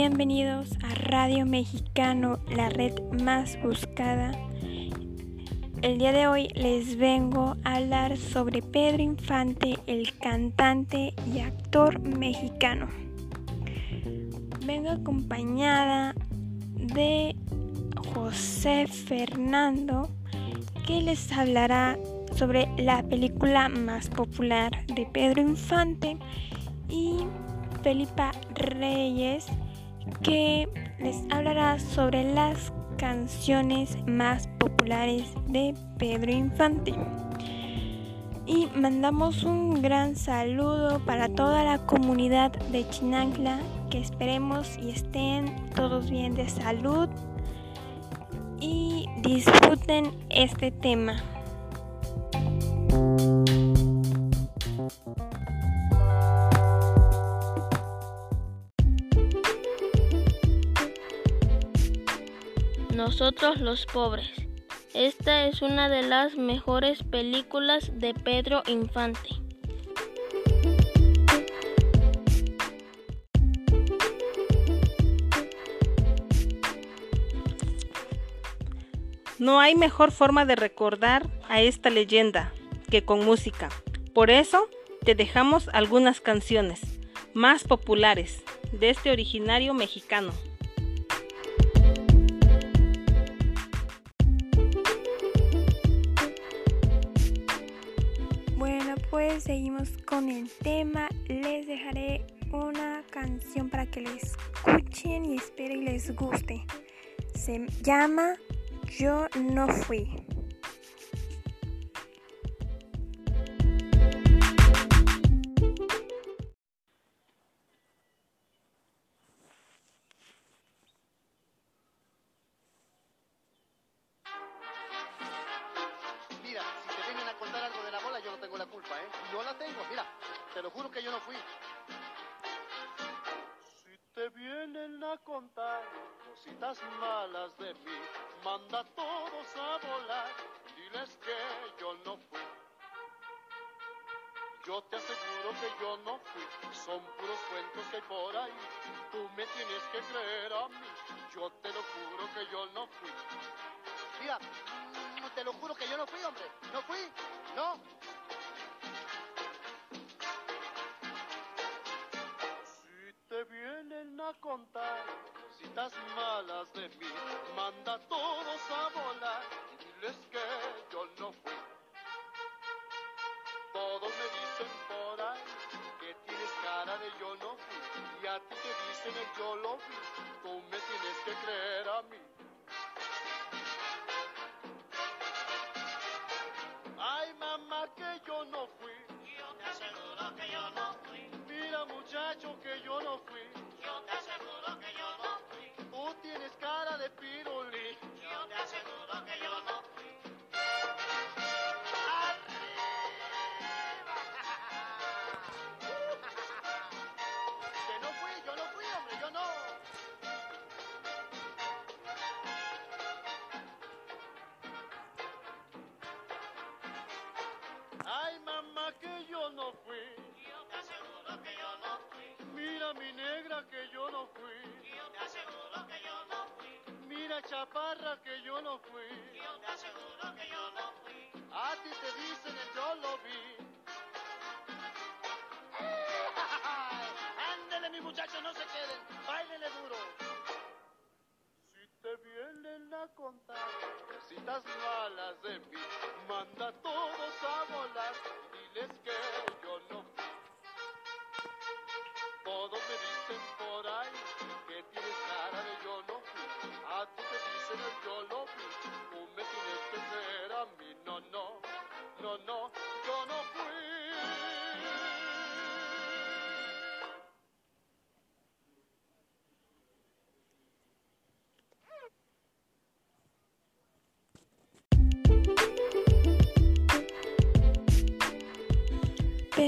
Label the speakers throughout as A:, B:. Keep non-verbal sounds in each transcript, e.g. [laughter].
A: Bienvenidos a Radio Mexicano, la red más buscada. El día de hoy les vengo a hablar sobre Pedro Infante, el cantante y actor mexicano. Vengo acompañada de José Fernando, que les hablará sobre la película más popular de Pedro Infante y Felipa Reyes que les hablará sobre las canciones más populares de Pedro Infante. Y mandamos un gran saludo para toda la comunidad de Chinangla, que esperemos y estén todos bien de salud y disfruten este tema.
B: Nosotros los pobres. Esta es una de las mejores películas de Pedro Infante.
C: No hay mejor forma de recordar a esta leyenda que con música. Por eso te dejamos algunas canciones más populares de este originario mexicano.
A: Seguimos con el tema. Les dejaré una canción para que la escuchen y espero y les guste. Se llama Yo no fui.
D: Yo fui. Si te vienen a contar cositas malas de mí, manda a todos a volar, diles que yo no fui. Yo te aseguro que yo no fui, son puros cuentos que hay por ahí. Tú me tienes que creer a mí, yo te lo juro que yo no fui. Mira, te lo juro cositas malas de mí, manda a todos a volar y diles que yo no fui. Todos me dicen por ahí que tienes cara de yo no fui y a ti te dicen el yo lo vi. Tú me tienes que creer a mí. Ay, mamá, que yo no fui.
E: Yo te aseguro que yo no fui.
D: Muchacho, que yo no fui.
E: Yo te aseguro que yo no fui.
D: Tú tienes cara de pirulí.
E: Yo te aseguro que yo no fui.
D: Mira, mi negra, que yo no fui.
E: Yo te aseguro que yo no fui.
D: Mira, chaparra, que yo no fui.
E: Yo te aseguro que yo no fui.
D: A ti te dicen el yo lo vi. [laughs] Ándele, mi muchacho, no se queden. Báilele duro. Si te vienen a contar cositas malas de mí,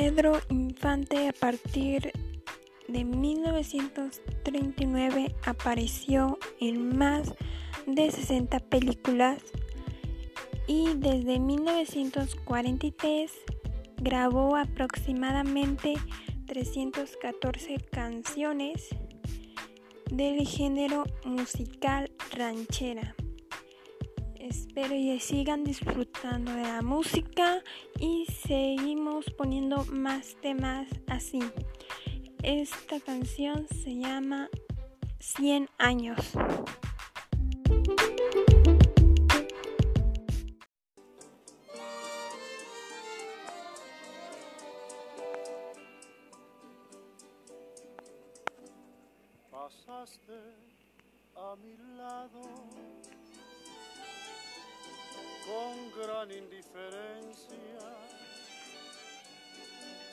A: Pedro Infante a partir de 1939 apareció en más de 60 películas y desde 1943 grabó aproximadamente 314 canciones del género musical ranchera. Espero que sigan disfrutando de la música y seguimos poniendo más temas así. Esta canción se llama 100 años.
D: Pasaste a mi lado con gran indiferencia.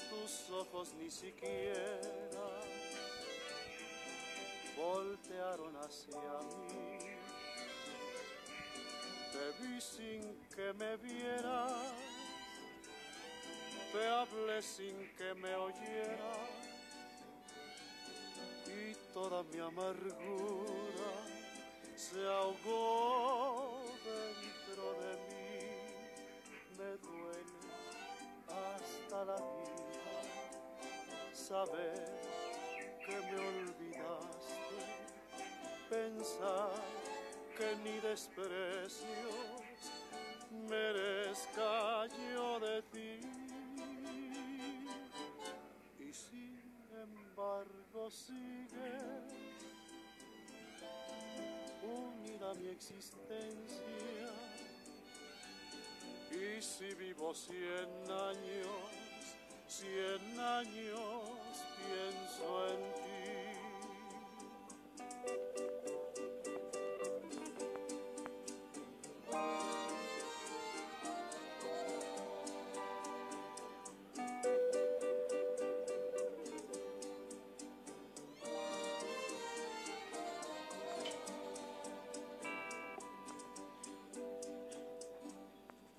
D: Tus ojos ni siquiera voltearon hacia mí. Te vi sin que me vieras, te hablé sin que me oyeras y toda mi amargura se ahogó dentro de mí. Duele hasta la vida saber que me olvidaste, pensar que ni desprecios merezca yo de ti. Y sin embargo sigue unida mi existencia. Y si vivo cien años, cien años pienso en ti.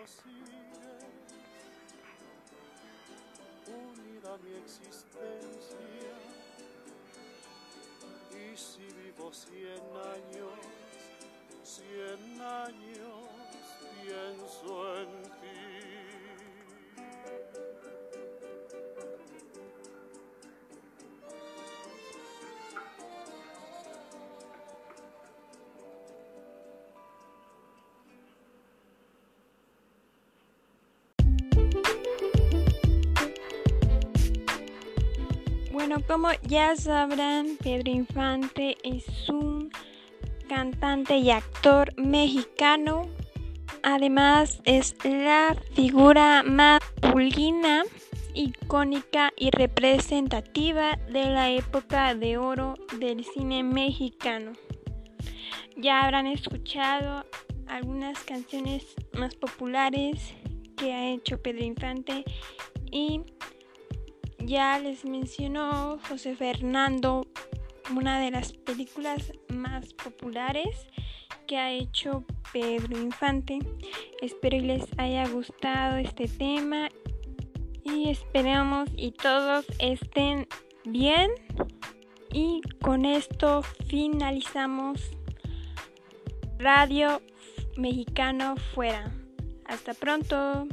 D: embargo sigue unida mi existencia. Y si vivo cien años, cien años pienso en
A: Bueno, como ya sabrán, Pedro Infante es un cantante y actor mexicano. Además, es la figura masculina, icónica y representativa de la época de oro del cine mexicano. Ya habrán escuchado algunas canciones más populares que ha hecho Pedro Infante y ya les mencionó José Fernando, una de las películas más populares que ha hecho Pedro Infante. Espero y les haya gustado este tema y esperamos y todos estén bien. Y con esto finalizamos Radio Mexicano Fuera. Hasta pronto.